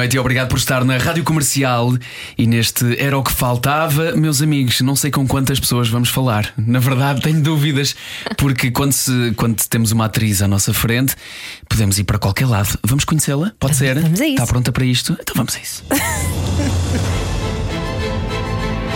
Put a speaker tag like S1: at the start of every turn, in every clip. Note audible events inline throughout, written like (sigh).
S1: Noite e obrigado por estar na Rádio Comercial e neste Era o que Faltava. Meus amigos, não sei com quantas pessoas vamos falar. Na verdade, (laughs) tenho dúvidas, porque quando, se, quando temos uma atriz à nossa frente, podemos ir para qualquer lado. Vamos conhecê-la? Pode ser?
S2: Vamos a isso.
S1: Está pronta para isto? Então vamos a isso. (laughs)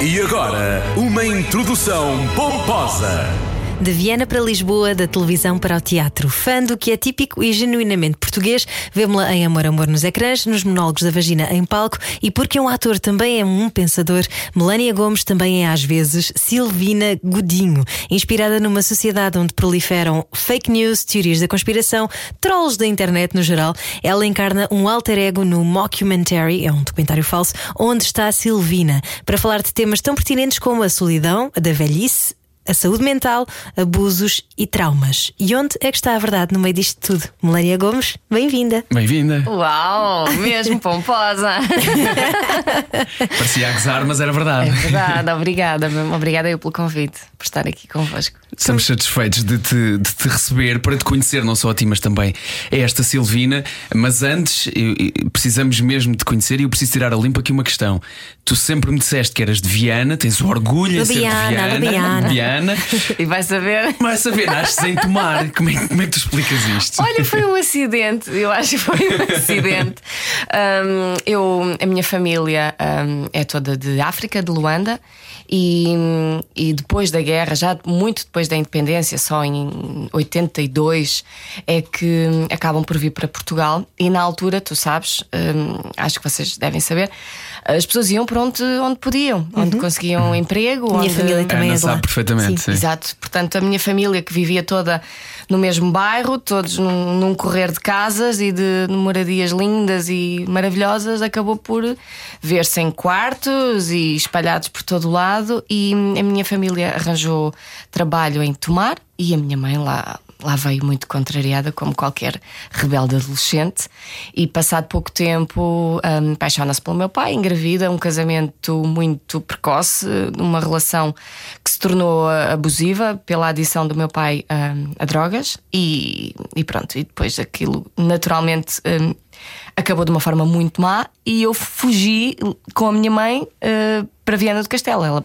S3: E agora, uma introdução pomposa.
S2: De Viena para Lisboa, da televisão para o teatro. Fã do que é típico e genuinamente português, vemos-la em Amor Amor nos ecrãs, nos monólogos da vagina em palco e porque um ator também é um pensador, Melania Gomes também é às vezes Silvina Godinho. Inspirada numa sociedade onde proliferam fake news, teorias da conspiração, trolls da internet no geral, ela encarna um alter ego no Mockumentary, é um documentário falso, onde está a Silvina, para falar de temas tão pertinentes como a solidão, a da velhice, a saúde mental, abusos e traumas. E onde é que está a verdade no meio disto tudo? Melania Gomes, bem-vinda.
S1: Bem-vinda.
S4: Uau, mesmo pomposa. (laughs)
S1: Parecia a gozar, mas era verdade.
S4: É verdade, obrigada. Obrigada eu pelo convite, por estar aqui convosco.
S1: Estamos satisfeitos de te, de te receber para te conhecer, não só a ti, mas também a esta Silvina. Mas antes, eu- eu- precisamos mesmo de conhecer e eu preciso tirar a limpo aqui uma questão. Tu sempre me disseste que eras de Viana, tens o orgulho em ser de Viana.
S2: Lubiana. (laughs)
S4: E vai saber.
S1: Mas a ver, nasces em tomar. Como é, como é que tu explicas isto?
S4: Olha, foi um acidente, eu acho que foi um (laughs) acidente. Um, eu, a minha família um, é toda de África, de Luanda, e, e depois da guerra, já muito depois da independência, só em 82, é que acabam por vir para Portugal. E na altura, tu sabes, acho que vocês devem saber, as pessoas iam para onde, onde podiam, onde conseguiam um emprego.
S2: Minha
S4: onde...
S2: família também
S1: Ana
S2: é de lá.
S1: sabe perfeitamente.
S2: Sim.
S1: sim.
S4: Exato, portanto, a minha família que vivia toda no mesmo bairro, todos num, num correr de casas e de moradias lindas e maravilhosas, acabou por ver-se em quartos e espalhados por todo o lado. E a minha família arranjou trabalho em Tomar e a minha mãe lá. Lá veio muito contrariada, como qualquer rebelde adolescente, e passado pouco tempo hum, apaixona-se pelo meu pai, engravida, um casamento muito precoce, numa relação que se tornou abusiva pela adição do meu pai hum, a drogas, e, e pronto, e depois aquilo naturalmente hum, acabou de uma forma muito má, e eu fugi com a minha mãe ah, para Viana do Castelo. Ela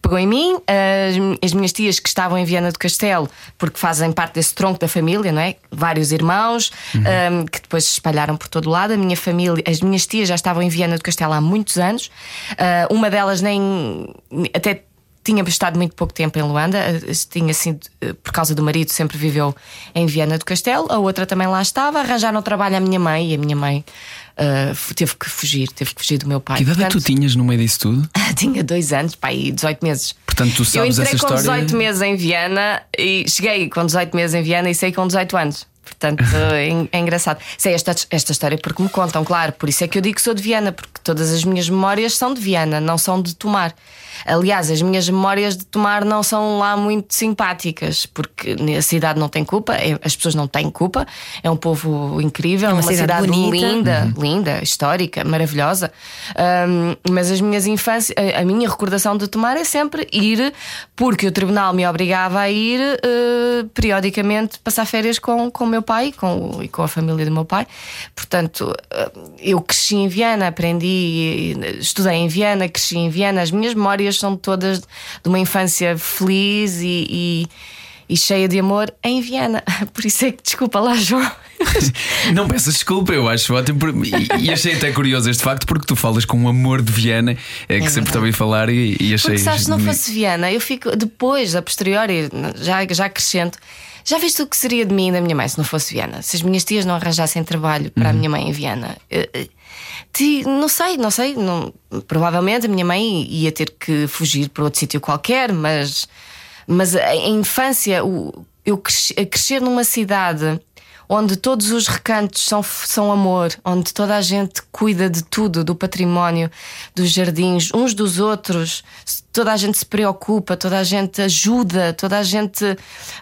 S4: Pegou em mim, as, as minhas tias que estavam em Viana do Castelo, porque fazem parte desse tronco da família, não é? Vários irmãos um, que depois se espalharam por todo o lado. A minha família, as minhas tias já estavam em Viana do Castelo há muitos anos. Uh, uma delas nem até tinha estado muito pouco tempo em Luanda, uh, tinha sido uh, por causa do marido, sempre viveu em Viana do Castelo. A outra também lá estava. Arranjaram trabalho à minha mãe e a minha mãe uh, teve que fugir, teve que fugir do meu pai.
S1: Que idade é que tu
S4: Portanto,
S1: tinhas no meio disso tudo? (laughs)
S4: tinha dois anos, pai, 18 meses.
S1: Portanto, tu
S4: Eu
S1: sabes
S4: entrei
S1: essa
S4: com
S1: história.
S4: 18 meses em Viena e cheguei com 18 meses em Viena e saí com 18 anos. Portanto, (laughs) é, é engraçado. Sei esta, esta história porque me contam, claro. Por isso é que eu digo que sou de Viena, porque todas as minhas memórias são de Viena, não são de Tomar. Aliás, as minhas memórias de Tomar não são lá muito simpáticas, porque a cidade não tem culpa, é- as pessoas não têm culpa. É um povo incrível,
S2: É uma
S4: uma,
S2: cidade
S4: cidade, linda, linda, histórica, maravilhosa. Ahm, mas as minhas infâncias, a, minha recordação de tomar é sempre ir, porque o tribunal me obrigava a ir eh, periodicamente passar férias com, o meu pai com, e com a família do meu pai. Portanto, eh, eu cresci em Viana, aprendi, estudei em Viana, cresci em Viana. As minhas memórias são todas de uma infância feliz e- e e cheia de amor em Viena. (laughs) Por isso é que, desculpa lá, João. (laughs)
S1: Não peças desculpa, eu acho ótimo. E, e achei até curioso este facto, porque tu falas com um amor de Viana, é que sempre te ouvi falar e, e achei.
S4: Porque sabes, se não fosse Viena, eu fico depois, a posteriori, já, já crescendo. Já viste o que seria de mim e da minha mãe se não fosse Viena? Se as minhas tias não arranjassem trabalho para a minha mãe em Viena? Eh, eh, ti- não sei, não sei. não- provavelmente a minha mãe ia ter que fugir para outro sítio qualquer, mas, mas a infância, o- eu cresci- crescer numa cidade onde todos os recantos são, são amor, onde toda a gente cuida de tudo, do património, dos jardins, uns dos outros, toda a gente se preocupa, toda a gente ajuda, toda a gente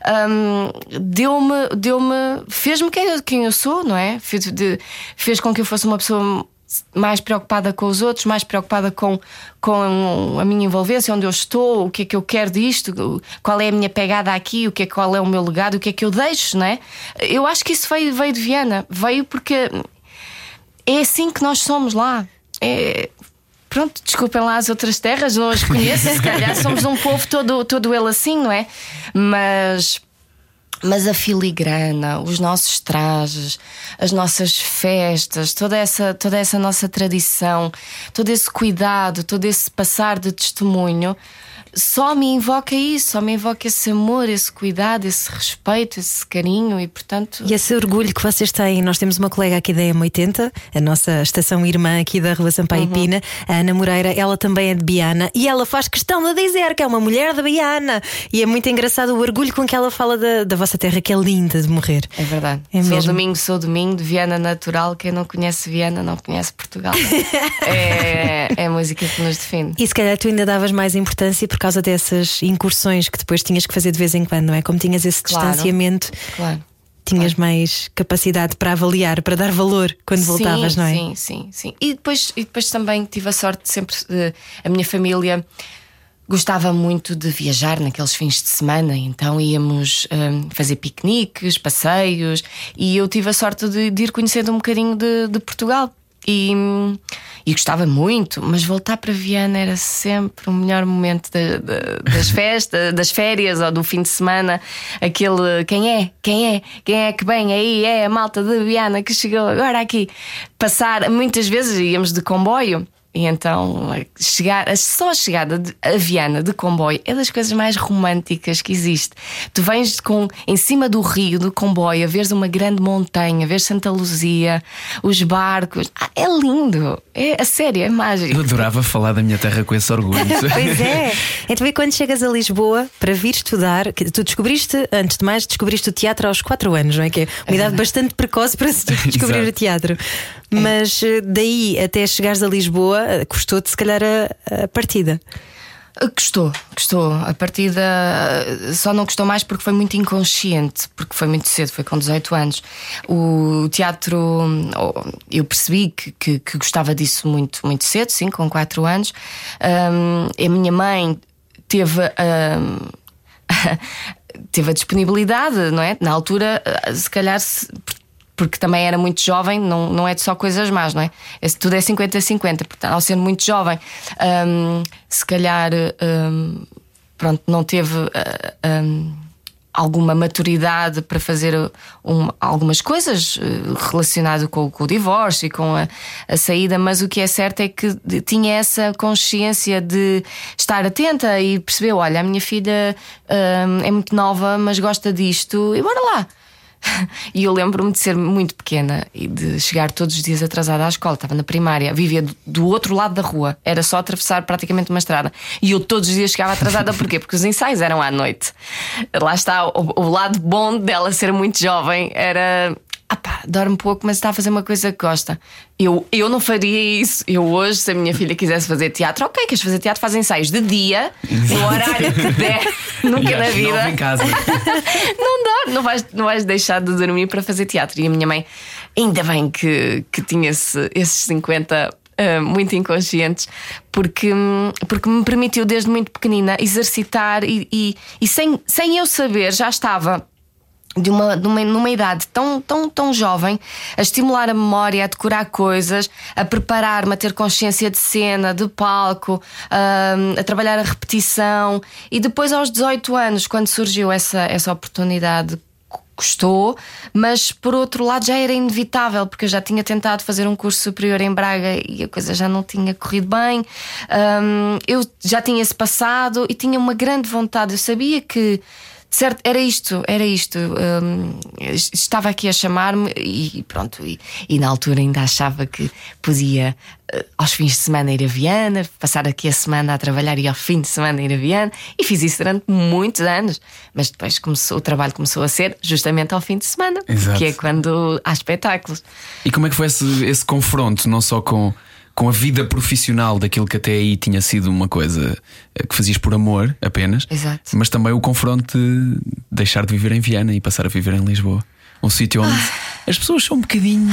S4: um, deu-me, deu-me, fez-me quem, quem eu sou, não é? Fez, de- fez com que eu fosse uma pessoa mais preocupada com os outros, mais preocupada com, com a minha envolvência, onde eu estou, o que é que eu quero disto, qual é a minha pegada aqui, o que é, qual é o meu legado, o que é que eu deixo, não é? Eu acho que isso veio, veio de Viana, veio porque é assim que nós somos lá. É- Pronto, desculpem lá as outras terras, não as conheço, se calhar somos um povo todo, todo ele assim, não é? Mas. Mas a filigrana, os nossos trajes, as nossas festas, toda essa, toda essa nossa tradição, todo esse cuidado, todo esse passar de testemunho, só me invoca isso, só me invoca esse amor, esse cuidado, esse respeito, esse carinho e, portanto.
S2: E esse orgulho que vocês têm, nós temos uma colega aqui da M80, a nossa estação irmã aqui da Rua Sampaio
S4: Uhum.
S2: Pina, a Ana Moreira, ela também é de Biana e ela faz questão de dizer que é uma mulher de Biana. E é muito engraçado o orgulho com que ela fala da, da vossa terra, que é linda de morrer.
S4: É verdade.
S2: É
S4: sou
S2: mesmo.
S4: domingo, sou domingo, de Viana natural. Quem não conhece Viana não conhece Portugal. (laughs) é, é a música que nos define.
S2: E se calhar tu ainda davas mais importância por causa dessas incursões que depois tinhas que fazer de vez em quando, não é? Como tinhas esse
S4: Claro.
S2: distanciamento,
S4: Claro.
S2: tinhas mais capacidade para avaliar, para dar valor quando voltavas,
S4: sim,
S2: não é?
S4: Sim, sim, sim. E depois, e depois também tive a sorte de sempre. a minha família gostava muito de viajar naqueles fins de semana, então íamos eh, fazer piqueniques, passeios, e eu tive a sorte de, de ir conhecendo um bocadinho de, de Portugal. E, e gostava muito, mas voltar para Viana era sempre o melhor momento da- da- das (laughs) festas, das férias ou do fim de semana. Aquele quem é, quem é, quem é que vem aí, é a malta de Viana que chegou agora aqui. Passar, muitas vezes íamos de comboio. E então, chegar, só a chegada de, a Viana de comboio é das coisas mais românticas que existe. Tu vens com, em cima do rio, do comboio, a veres uma grande montanha, a ver Santa Luzia, os barcos. Ah, é lindo, é a sério, é mágico.
S1: Eu adorava falar da minha terra com esse orgulho. (laughs)
S2: Pois é. (laughs) Então, e quando chegas a Lisboa para vir estudar, que tu descobriste, antes de mais, descobriste o teatro aos 4 anos, não é? Que é uma idade bastante precoce para se descobrir (laughs) o teatro. Mas eh, daí até chegares a Lisboa, eh, custou-te se calhar a, a partida.
S4: Gostou, gostou. A partida eh, só não gostou mais porque foi muito inconsciente, porque foi muito cedo, foi com 18 anos. O teatro, oh, eu percebi que, que, que gostava disso muito, muito cedo, sim, com 4 anos. Ahm, a minha mãe teve. ahm, (laughs) teve a disponibilidade, não é? Na altura, eh, se calhar, porque também era muito jovem, não, não é de só coisas más, não é? Esse tudo é 50-50, portanto, ao ser muito jovem, hum, se calhar, hum, pronto, não teve ah, hum, alguma maturidade para fazer um- algumas coisas eh, relacionado com, com o divórcio e com a, a saída, mas o que é certo é que tinha essa consciência de estar atenta e percebeu: olha, a minha filha é muito nova, mas gosta disto, e bora lá. (laughs) E eu lembro-me de ser muito pequena e de chegar todos os dias atrasada à escola. Estava na primária, vivia do- outro lado da rua, era só atravessar praticamente uma estrada. E eu todos os dias chegava atrasada, porquê? Porque os ensaios eram à noite. Lá está, o, o lado bom dela ser muito jovem era. Ah pá, dorme pouco, mas está a fazer uma coisa que gosta. Eu, eu não faria isso. Eu hoje, se a minha filha quisesse fazer teatro, ok, queres fazer teatro, faz ensaios de dia, no horário que der, (laughs) nunca na vida
S1: em casa. (laughs)
S4: não dá, não vais, não vais deixar de dormir para fazer teatro. E a minha mãe, ainda bem que, que tinha esse, esses 50 ah, muito inconscientes, porque, porque me permitiu desde muito pequenina exercitar e, e, e sem, sem eu saber, já estava. De uma, de uma, numa idade tão, tão, tão jovem, a estimular a memória, a decorar coisas, a preparar-me, a ter consciência de cena, de palco, hum, a trabalhar a repetição. E depois, aos 18 anos, quando surgiu essa, essa oportunidade, custou, mas por outro lado já era inevitável, porque eu já tinha tentado fazer um curso superior em Braga e a coisa já não tinha corrido bem. Hum, eu já tinha esse passado e tinha uma grande vontade. Eu sabia que Certo, era isto, era isto. Hum, estava aqui a chamar-me e pronto. E, e, na altura ainda achava que podia, uh, aos fins de semana, ir a Viana, passar aqui a semana a trabalhar e ao fim de semana ir a Viana. E fiz isso durante muitos anos. Mas depois começou, o trabalho começou a ser justamente ao fim de semana,
S1: Exato.
S4: que é quando há espetáculos.
S1: E como é que foi esse, esse confronto, não só com com a vida profissional daquilo que até aí tinha sido uma coisa eh, que fazias por amor apenas,
S4: Exato.
S1: mas também o confronto de deixar de viver em Viana e passar a viver em Lisboa. Um sítio onde
S4: Ah.
S1: as pessoas são um bocadinho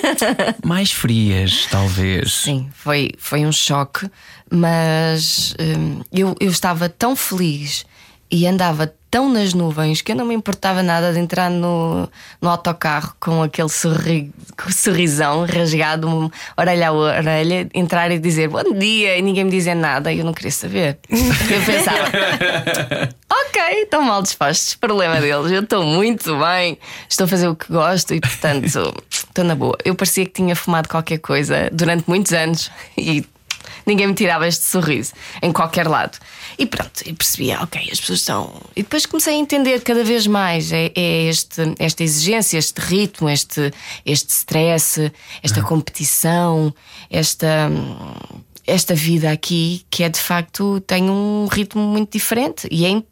S1: (laughs) mais frias, talvez.
S4: Sim, foi, foi um choque, mas hum, eu, eu estava tão feliz e andava tão nas nuvens que eu não me importava nada de entrar no, no autocarro com aquele sorri, com sorrisão rasgado, orelha a orelha, entrar e dizer bom dia e ninguém me dizer nada e eu não queria saber. Eu pensava, (laughs) ok, estão mal dispostos, problema deles, eu estou muito bem, estou a fazer o que gosto e portanto estou na boa. Eu parecia que tinha fumado qualquer coisa durante muitos anos e ninguém me tirava este sorriso em qualquer lado. E pronto, e percebia, ok, as pessoas estão. E depois comecei a entender cada vez mais é, é este, esta exigência, este ritmo, este, este stress, esta competição, esta. Esta vida aqui que é de facto tem um ritmo muito diferente e, é,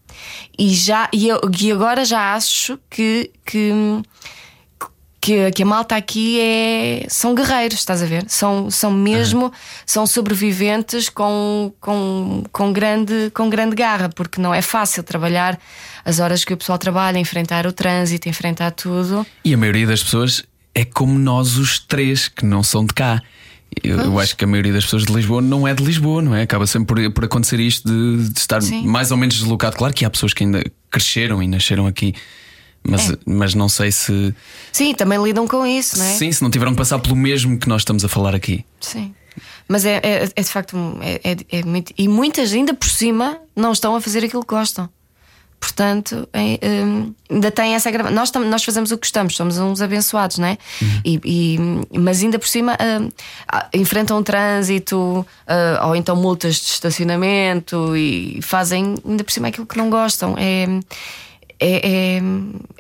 S4: e já e, eu, e agora já acho que, que que, que, a malta aqui é, são guerreiros, estás a ver? São, são mesmo, são sobreviventes com, com, com, grande, com grande garra, porque não é fácil trabalhar as horas que o pessoal trabalha, enfrentar o trânsito, enfrentar tudo.
S1: E a maioria das pessoas é como nós, os três, que não são de cá. Eu, eu, acho que a maioria das pessoas de Lisboa não é de Lisboa, não é? Acaba sempre por, por acontecer isto de, de estar
S4: Sim.
S1: mais ou menos deslocado. Claro que há pessoas que ainda cresceram e nasceram aqui. Mas,
S4: É.
S1: mas não sei se.
S4: Sim, também lidam com isso, não é?
S1: Sim, se não tiveram que passar pelo mesmo que nós estamos a falar aqui.
S4: Sim. Mas é, é, é de facto. um- É, é- é muito, e muitas, ainda por cima, não estão a fazer aquilo que gostam. Portanto, é, hum, ainda tem essa grava. Nós, tam- nós fazemos o que gostamos, somos uns abençoados, não é? E, e- mas ainda por cima hum, ah, enfrentam trânsito ah, ou então multas de estacionamento e fazem ainda por cima aquilo que não gostam. É, é, é,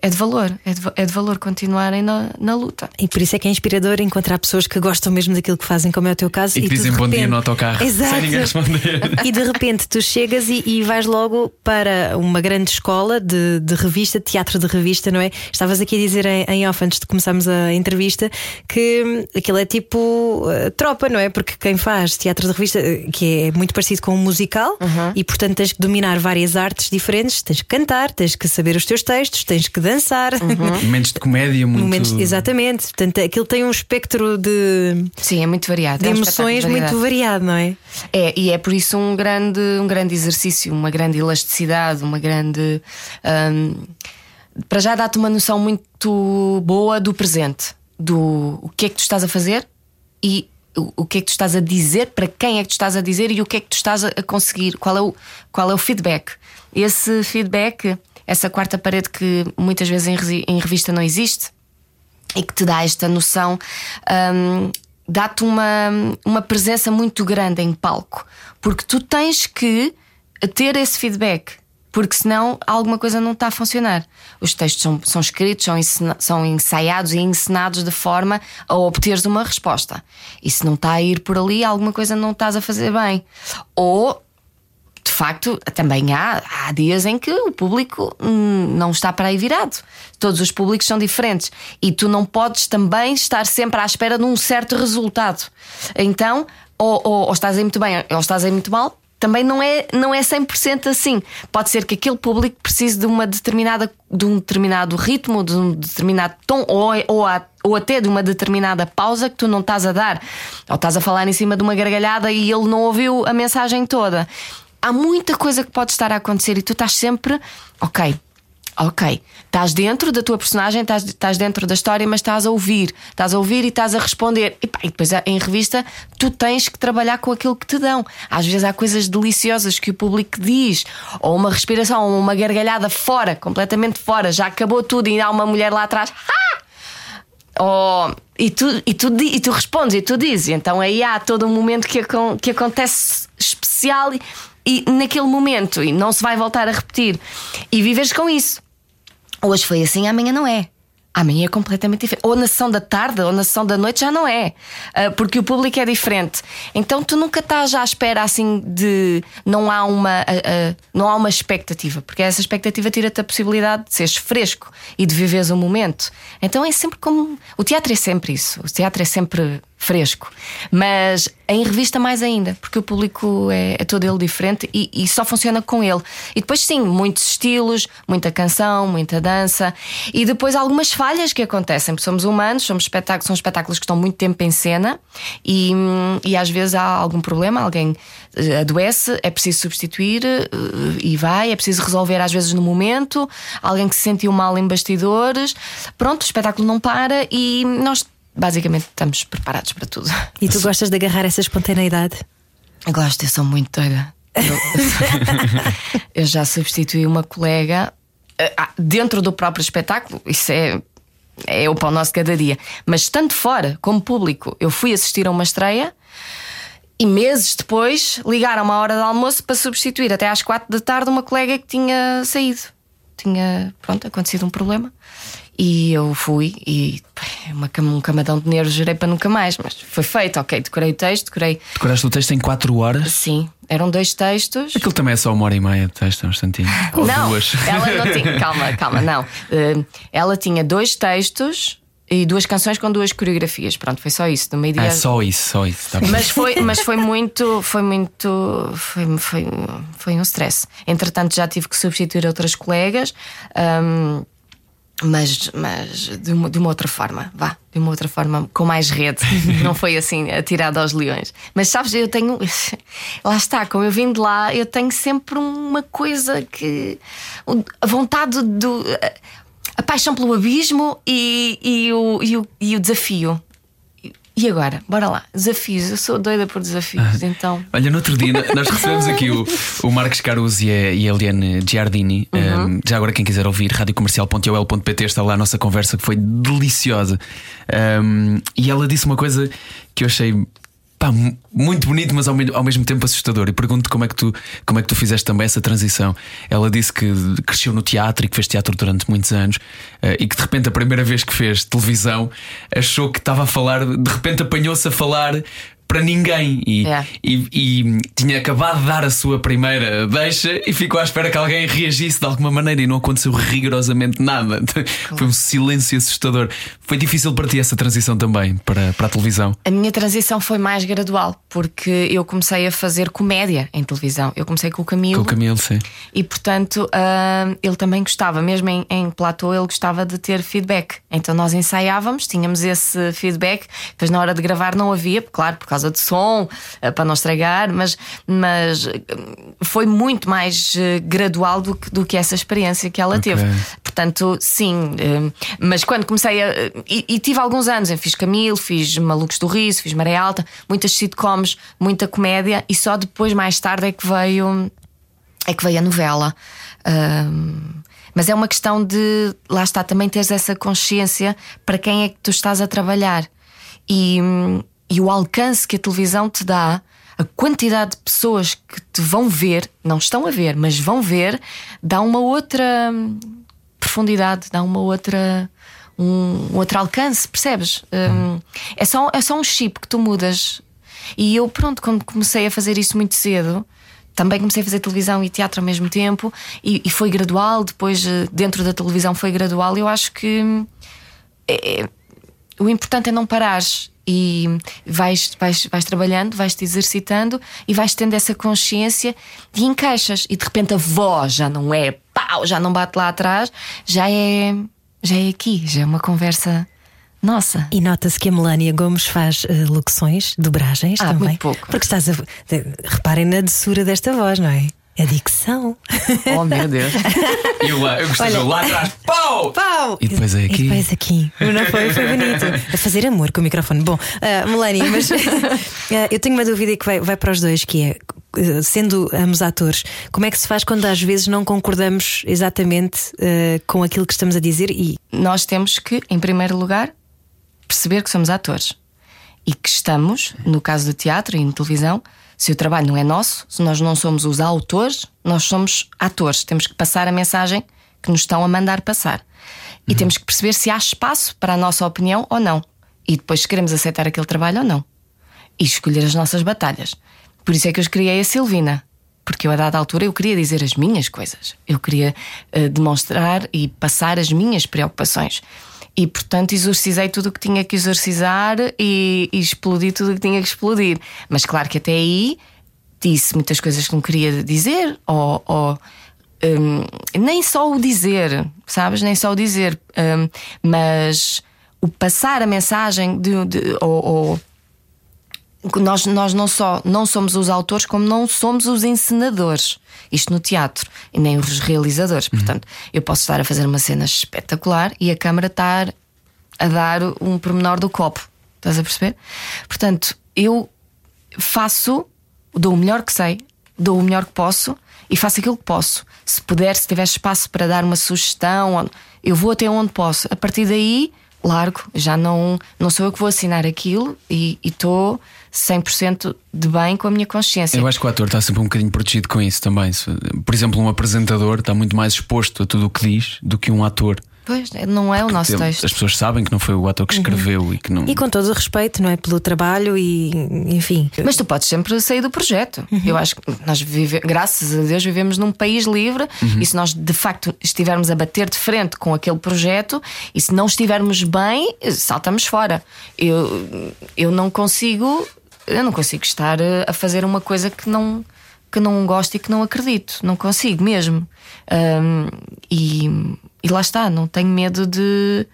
S4: é de valor, é de, é de valor continuarem na, na luta.
S2: E por isso é que é inspirador encontrar pessoas que gostam mesmo daquilo que fazem, como é o teu caso.
S1: E que
S2: tu, de
S1: dizem bom dia no autocarro, (laughs)
S2: Exato.
S1: sem ninguém responder.
S2: E de repente tu chegas e, e vais logo para uma grande escola de, de revista, teatro de revista, não é? Estavas aqui a dizer em, em off, antes de começarmos a entrevista, que aquilo é tipo eh, tropa, não é? Porque quem faz teatro de revista, eh, que é muito parecido com um musical, e portanto tens que dominar várias artes diferentes, tens que cantar, tens que saber os teus textos, tens que dançar. (laughs)
S1: Momentos de comédia muito.
S2: Momentos, exatamente, portanto aquilo tem um espectro de,
S4: Sim, é muito variado.
S2: de
S4: é um
S2: emoções
S4: de
S2: muito variado, não é?
S4: É, e é por isso um grande, um grande exercício, uma grande elasticidade, uma grande. hum, para já dá-te uma noção muito boa do presente, do o que é que tu estás a fazer e o, o que é que tu estás a dizer, para quem é que tu estás a dizer e o que é que tu estás a, conseguir, qual é, o, qual é o feedback. Esse feedback, essa quarta parede que muitas vezes em, em revista não existe, e que te dá esta noção, hum, dá-te uma, uma presença muito grande em palco, porque tu tens que ter esse feedback. Porque senão alguma coisa não está a funcionar. Os textos são, são escritos, são, são ensaiados e encenados de forma a obteres uma resposta. E se não está a ir por ali, alguma coisa não estás a fazer bem. Ou de facto, também há, há dias em que o público hum, não está para aí virado. Todos os públicos são diferentes e tu não podes também estar sempre à espera de um certo resultado. Então, ou, ou, ou estás aí muito bem ou estás aí muito mal. Também não é, não é 100% assim. Pode ser que aquele público precise de uma determinada de um determinado ritmo, de um determinado tom ou, ou, ou até de uma determinada pausa que tu não estás a dar. Ou estás a falar em cima de uma gargalhada e ele não ouviu a mensagem toda há muita coisa que pode estar a acontecer e tu estás sempre, ok, ok, estás dentro da tua personagem, estás, estás dentro da história, mas estás a ouvir, estás a ouvir e estás a responder. E, pá, e depois em revista tu tens que trabalhar com aquilo que te dão. Às vezes há coisas deliciosas que o público diz, ou uma respiração, ou uma gargalhada fora, completamente fora, já acabou tudo e há uma mulher lá atrás. "Ah!" Oh, e, tu, e, tu, e tu respondes e tu dizes, então aí há todo um momento que, que acontece especial e, e naquele momento e não se vai voltar a repetir e viveres com isso. Hoje foi assim, amanhã não é. Amanhã é completamente diferente. Ou na sessão da tarde, ou na sessão da noite já não é. Uh, porque o público é diferente. Então tu nunca estás à espera assim de. Não há uma, uh, uh, não há uma expectativa. Porque essa expectativa tira-te a possibilidade de seres fresco e de viveres o momento. Então é sempre como. O teatro é sempre isso. O teatro é sempre fresco. Mas em revista mais ainda, porque o público é, é todo ele diferente e, e, só funciona com ele. E depois sim, muitos estilos, muita canção, muita dança e depois algumas falhas que acontecem, porque somos humanos, somos espetáculos, são espetáculos que estão muito tempo em cena e, e às vezes há algum problema, alguém eh, adoece, é preciso substituir eh, e vai, é preciso resolver às vezes no momento, alguém que se sentiu mal em bastidores, pronto, o espetáculo não para e nós basicamente estamos preparados para tudo.
S2: E tu gostas de agarrar essa espontaneidade?
S4: Gosto, eu sou muito doida. Eu, (laughs) eu já substituí uma colega eh, ah, dentro do próprio espetáculo, isso é, é o pão nosso cada dia. Mas tanto fora como público, eu fui assistir a uma estreia e meses depois ligaram uma hora de almoço para substituir até às quatro da tarde uma colega que tinha saído. Tinha, pronto, acontecido um problema. E eu fui e uma, um camadão de nervos gerei para nunca mais, mas foi feito, ok. Decorei o texto, decorei.
S1: Decoraste o texto em 4 horas?
S4: Sim, eram dois textos.
S1: Aquilo também é só uma hora e meia de texto, é um instantinho. Ou
S4: não,
S1: duas.
S4: ela não tinha. Calma, calma, não. Uh, ela tinha dois textos e duas canções com duas coreografias. Pronto, foi só isso. No meio dia.
S1: É só isso, só isso. Tá
S4: mas foi, mas foi muito, foi muito, foi, foi, foi um stress. Entretanto, já tive que substituir outras colegas. Um, mas, mas de, uma, de uma outra forma, vá, de uma outra forma, com mais rede, (laughs) não foi assim atirado aos leões. Mas sabes, eu tenho, (laughs) lá está, como eu vim de lá, eu tenho sempre uma coisa que a vontade do. a paixão pelo abismo e, e, o, e, o, e o desafio. E agora? Bora lá. Desafios. Eu sou doida por desafios, ah. então.
S1: Olha, no outro dia nós (laughs) recebemos aqui o, o Marcos Caruso e a, e a Eliane Giardini. Uhum. Um, já agora, quem quiser ouvir, radiocomercial.ol.pt está lá a nossa conversa que foi deliciosa. Um, e ela disse uma coisa que eu achei pá, muito bonito, mas ao, ao mesmo tempo assustador. E pergunto como é, que tu, como é que tu fizeste também essa transição. Ela disse que cresceu no teatro e que fez teatro durante muitos anos uh, e que de repente a primeira vez que fez televisão achou que estava a falar, de repente apanhou-se a falar para ninguém e, é. e, e, tinha acabado de dar a sua primeira deixa e ficou à espera que alguém reagisse de alguma maneira e não aconteceu rigorosamente nada. (laughs) Foi um silêncio assustador. Foi difícil para ti essa transição também para, para a televisão?
S4: A minha transição foi mais gradual porque eu comecei a fazer comédia em televisão. Eu comecei com o Camilo.
S1: Com o Camilo, sim.
S4: E portanto uh, ele também gostava, mesmo em, em platô, ele gostava de ter feedback. Então nós ensaiávamos, tínhamos esse feedback, depois na hora de gravar não havia, claro, por causa de som, eh, para não estragar, mas, mas eh, foi muito mais eh, gradual do que, do que essa experiência que ela okay. teve. Portanto, sim, mas quando comecei a. E, e, tive alguns anos, eu fiz Camilo, fiz Malucos do Riso, fiz Maré Alta, muitas sitcoms, muita comédia, e só depois, mais tarde, é que veio, é que veio a novela. Um, mas é uma questão de, lá está, também teres essa consciência para quem é que tu estás a trabalhar. E, e o alcance que a televisão te dá, a quantidade de pessoas que te vão ver, não estão a ver, mas vão ver, dá uma outra hum, profundidade, dá uma outra. Um, outro alcance, percebes? Um, é, só, é só um chip que tu mudas. E eu, pronto, quando comecei a fazer isso muito cedo, também comecei a fazer televisão e teatro ao mesmo tempo, e, e foi gradual. Depois, eh, dentro da televisão, foi gradual. Eu acho que hum, é, é, o importante é não parares e vais, vais, vais trabalhando, vais te exercitando e vais tendo essa consciência e encaixas. E de repente a voz já não é pau, já não bate lá atrás, já é, já é aqui, já é uma conversa. Nossa.
S2: E nota-se que a Melania Gomes faz uh, locuções, dobragens
S4: ah,
S2: também.
S4: Muito pouco.
S2: Porque estás a. Reparem na doçura desta voz, não é? É dicção.
S4: Oh meu Deus. (laughs)
S1: eu, eu gostei Olha, lá atrás, pau!
S2: Pau!
S1: E depois é aqui.
S2: E depois aqui. Não foi? Foi bonito. A fazer amor com o microfone. Bom, uh, Melania, mas uh, (laughs) eu tenho uma dúvida que vai, vai para os dois, que é. Uh, sendo ambos atores, como é que se faz quando às vezes não concordamos exatamente uh, com aquilo que estamos a dizer? E
S4: nós temos que, em primeiro lugar, perceber que somos atores e que estamos, no caso do teatro e na televisão, Se o trabalho não é nosso, se nós não somos os autores, nós somos atores. Temos que passar a mensagem que nos estão a mandar passar. E temos que perceber se há espaço para a nossa opinião ou não. E depois se queremos aceitar aquele trabalho ou não. E escolher as nossas batalhas. Por isso é que eu criei a Silvina. Porque eu, a dada altura, eu queria dizer as minhas coisas. Eu queria eh, demonstrar e passar as minhas preocupações. E, portanto, exorcizei tudo o que tinha que exorcizar e, e explodi tudo o que tinha que explodir. Mas, claro que até aí disse muitas coisas que não queria dizer, ou, ou hum, nem só o dizer, sabes? Nem só o dizer, hum, mas o passar a mensagem de, de- ou- ou nós, nós não só não somos os autores, como não somos os encenadores. Isto no teatro, e nem os realizadores. Portanto, eu posso estar a fazer uma cena espetacular e a câmara estar a dar um pormenor do copo. Estás a perceber? Portanto, eu faço, dou o melhor que sei, dou o melhor que posso e faço aquilo que posso. Se puder, se tiver espaço para dar uma sugestão, eu vou até onde posso. A partir daí, largo. Já não, não sou eu que vou assinar aquilo e estou 100% de bem com a minha consciência.
S1: Eu acho que o ator está sempre um bocadinho protegido com isso também. Por exemplo, um apresentador está muito mais exposto a tudo o que diz do que um ator.
S4: Pois, não é o nosso
S1: Ele-
S4: texto.
S1: As pessoas sabem que não foi o ator que escreveu e que não.
S2: E com todo o respeito, não é? Pelo trabalho e, enfim.
S4: Mas tu podes sempre sair do projeto. Eu acho que nós vivemos, graças a Deus, vivemos num país livre e se nós de facto estivermos a bater de frente com aquele projeto e se não estivermos bem, saltamos fora. Eu, eu não consigo, eu não consigo estar eh, a fazer uma coisa que não que não gosto e que não acredito. Não consigo mesmo. Ahm, e, e lá está, não tenho medo de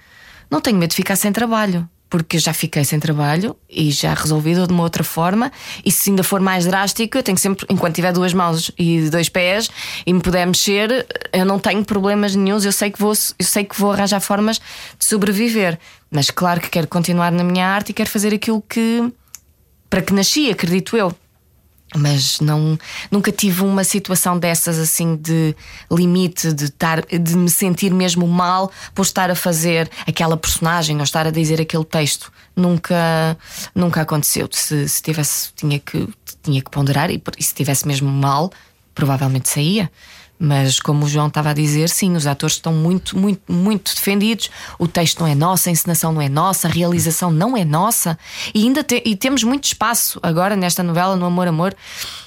S4: não tenho medo de ficar sem trabalho. Porque já fiquei sem trabalho e já resolvi de uma outra forma. E se ainda for mais drástico, eu tenho sempre, enquanto tiver duas mãos e dois pés e me puder mexer, eu não tenho problemas nenhums. Eu sei que vou, eu sei que vou arranjar formas de sobreviver. Mas claro que quero continuar na minha arte e quero fazer aquilo que para que nasci, acredito eu. Mas não, nunca tive uma situação dessas assim de limite, de, estar, de me sentir mesmo mal por estar a fazer aquela personagem ou estar a dizer aquele texto. Nunca, nunca aconteceu. Se, se tivesse, tinha que, tinha que ponderar e, e se tivesse mesmo mal, provavelmente saía. Mas como o João estava a dizer, sim, os atores estão muito, muito, muito defendidos. O texto não é nosso, a encenação não é nossa, a realização não é nossa. E ainda te- e temos muito espaço agora nesta novela, no Amor Amor,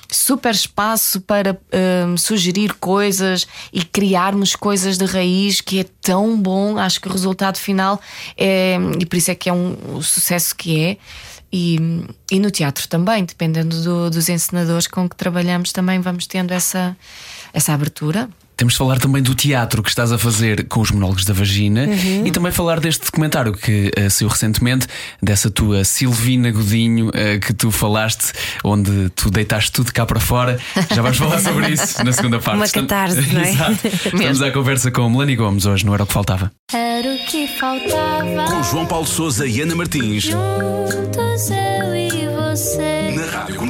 S4: super espaço para hum, sugerir coisas e criarmos coisas de raiz que é tão bom. Acho que o resultado final é. E por isso é que é um, o sucesso que é. E, e no teatro também, dependendo do- dos encenadores com que trabalhamos, também vamos tendo essa, essa abertura.
S1: Temos de falar também do teatro que estás a fazer com os monólogos da vagina e também falar deste documentário que eh, saiu recentemente, dessa tua Silvina Godinho eh, que tu falaste, onde tu deitaste tudo cá para fora. Já vais falar sobre isso na segunda parte.
S2: Uma
S1: Estamos-
S2: catarse, não é? (laughs)
S1: Exato. Estamos à conversa com Melanie Gomes hoje, não era o que faltava.
S5: Era o que faltava.
S3: Com João Paulo Souza e Ana Martins.
S5: Juntos eu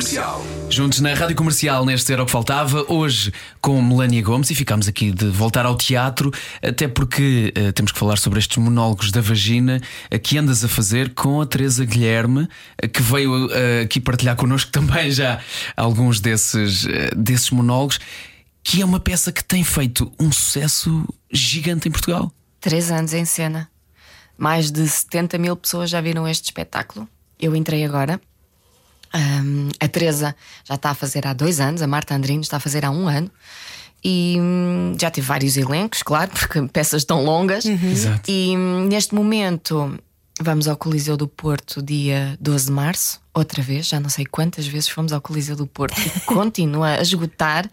S3: Comercial.
S1: Juntos na Rádio Comercial, neste Era o que Faltava, hoje com Melania Gomes e ficámos aqui de voltar ao teatro, até porque eh, temos que falar sobre estes monólogos da vagina eh, que andas a fazer com a Teresa Guilherme, eh, que veio aqui partilhar connosco (laughs) também já alguns desses, desses monólogos, que é uma peça que tem feito um sucesso gigante em Portugal.
S4: Três anos em cena. Mais de 70 mil pessoas já viram este espetáculo. Eu entrei agora. Ahm, a Teresa já está a fazer há dois anos, a Marta Andrino está a fazer há um ano. E hum, já tive vários elencos, claro, (laughs) porque peças tão longas.
S1: Exato.
S4: E hum, neste momento vamos ao Coliseu do Porto, dia 12 de março, outra vez, já não sei quantas vezes fomos ao Coliseu do Porto e (laughs) continua a esgotar.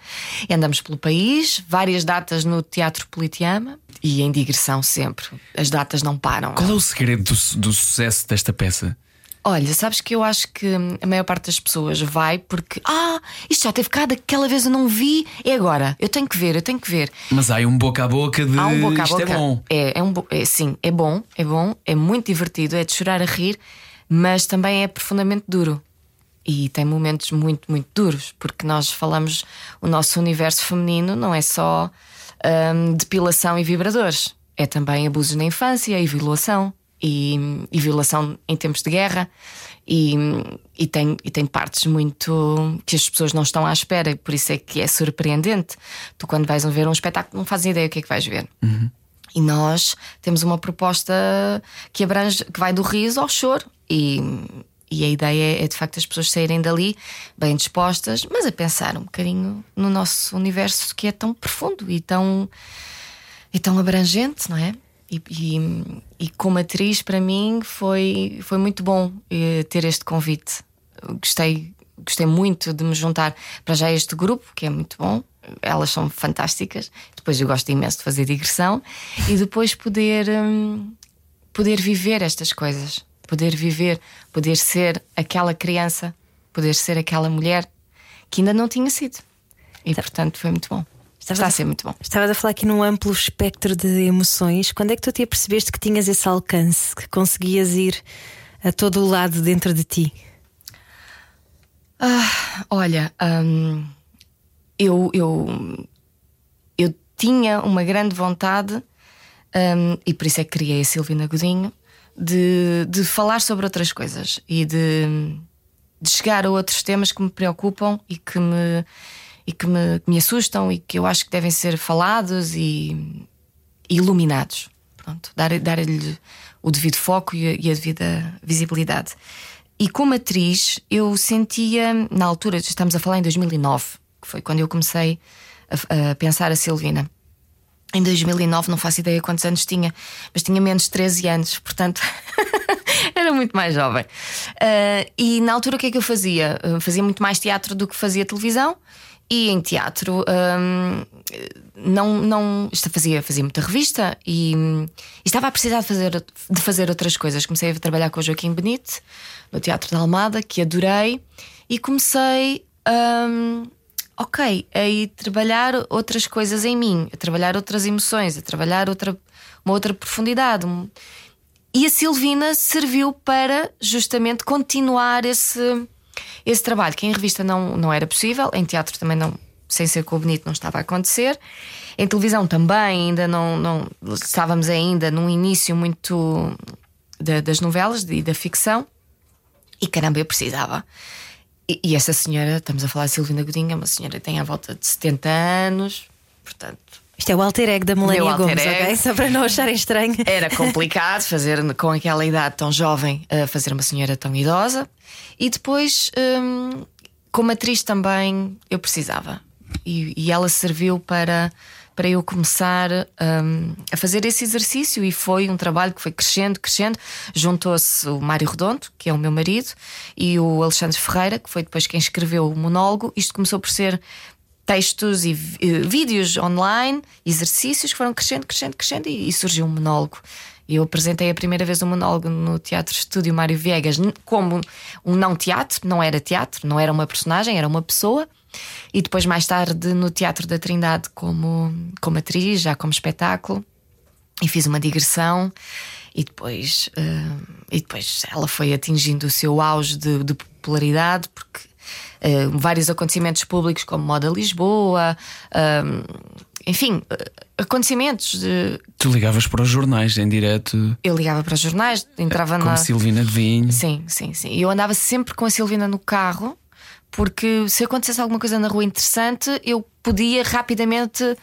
S4: E andamos pelo país, várias datas no Teatro Politeama e em digressão sempre. As datas não param.
S1: Qual é o segredo do, do sucesso desta peça?
S4: Olha, sabes que eu acho que a maior parte das pessoas vai porque, ah, isto já teve cá, daquela vez eu não vi, é agora, eu tenho que ver, eu tenho que ver.
S1: Mas há um boca a boca de
S4: Há um boca a
S1: isto
S4: boca.
S1: é bom.
S4: É, é um bo- é, sim, é bom, é bom, é muito divertido, é de chorar a rir, mas também é profundamente duro. E tem momentos muito, muito duros, porque nós falamos o nosso universo feminino não é só hum, depilação e vibradores, é também abusos na infância e violação. E, e violação em tempos de guerra. E, e, tem, e tem partes muito que as pessoas não estão à espera, e por isso é que é surpreendente. Tu, quando vais ver um espetáculo, não fazes ideia o que é que vais ver. E nós temos uma proposta que abrange, que vai do riso ao choro. E, e a ideia é de facto as pessoas saírem dali bem dispostas, mas a pensar um bocadinho no nosso universo que é tão profundo e tão, e tão abrangente, não é? E, e, e como atriz, para mim, foi, foi muito bom eh, ter este convite. Gostei, gostei muito de me juntar para já este grupo, que é muito bom. Elas são fantásticas. Depois eu gosto imenso de fazer digressão e depois poder, hum, poder viver estas coisas, poder viver, poder ser aquela criança, poder ser aquela mulher que ainda não tinha sido. E portanto foi muito bom. Está a ser muito bom.
S2: Estavas a falar aqui num amplo espectro de emoções. Quando é que tu te apercebeste que tinhas esse alcance, que conseguias ir a todo o lado dentro de ti?
S4: Ah, olha, hum, eu, eu, eu tinha uma grande vontade, hum, e por isso é que criei a Silvina Godinho, de, de falar sobre outras coisas e de, de chegar a outros temas que me preocupam e que me, e que me, que me assustam e que eu acho que devem ser falados e, e iluminados. Pronto, dar- dar-lhe o devido foco e a, e a devida visibilidade. E como atriz, eu sentia, na altura, estamos a falar em 2009, que foi quando eu comecei a, a pensar a Silvina. Em 2009, não faço ideia quantos anos tinha, mas tinha menos de 13 anos, portanto (laughs) era muito mais jovem. Ah, e na altura, o que é que eu fazia? Ah, fazia muito mais teatro do que fazia televisão. E em teatro hum, não, não fazia, fazia muita revista e, e estava a precisar de fazer, de fazer outras coisas. Comecei a trabalhar com o Joaquim Benite no Teatro da Almada, que adorei, e comecei hum, ok, a ir trabalhar outras coisas em mim, a trabalhar outras emoções, a trabalhar outra, uma outra profundidade. E a Silvina serviu para justamente continuar esse, esse trabalho, que em revista não, não era possível, em teatro também não, sem ser com o Benito, não estava a acontecer. Em televisão também ainda não, não estávamos ainda num início muito da- das novelas e da ficção. E caramba, eu precisava. E, e essa senhora, estamos a falar de Silvina Godinho, é uma senhora que tem à volta de 70 anos, portanto,
S2: Isto é o alter ego da Melania Gomes, ok? (laughs) Só para não acharem estranho.
S4: era complicado fazer (laughs) com aquela idade tão jovem, eh, fazer uma senhora tão idosa. E depois, hum, como atriz também, eu precisava. E, e ela serviu para, para eu começar hum, a fazer esse exercício. E foi um trabalho que foi crescendo, crescendo. Juntou-se o Mário Redondo, que é o meu marido, e o Alexandre Ferreira, que foi depois quem escreveu o monólogo. Isto começou por ser textos e eh, vídeos online, exercícios que foram crescendo, crescendo, crescendo e, e surgiu um monólogo. Eu apresentei a primeira vez o monólogo no Teatro Estúdio Mário Viegas como um não teatro, não era teatro, não era uma personagem, era uma pessoa. E depois, mais tarde, no Teatro da Trindade, como, como atriz, já como espetáculo. E fiz uma digressão. E depois, eh, e depois ela foi atingindo o seu auge de, de popularidade, porque eh, vários acontecimentos públicos, como Moda Lisboa, ah, enfim, eh, acontecimentos. De,
S1: Tu ligavas para os jornais em direto
S4: eu ligava para os jornais, entrava
S1: como
S4: na.
S1: Silvina de Vinho.
S4: Sim, sim, sim. E eu andava sempre com a Silvina no carro, porque se acontecesse alguma coisa na rua interessante, eu podia rapidamente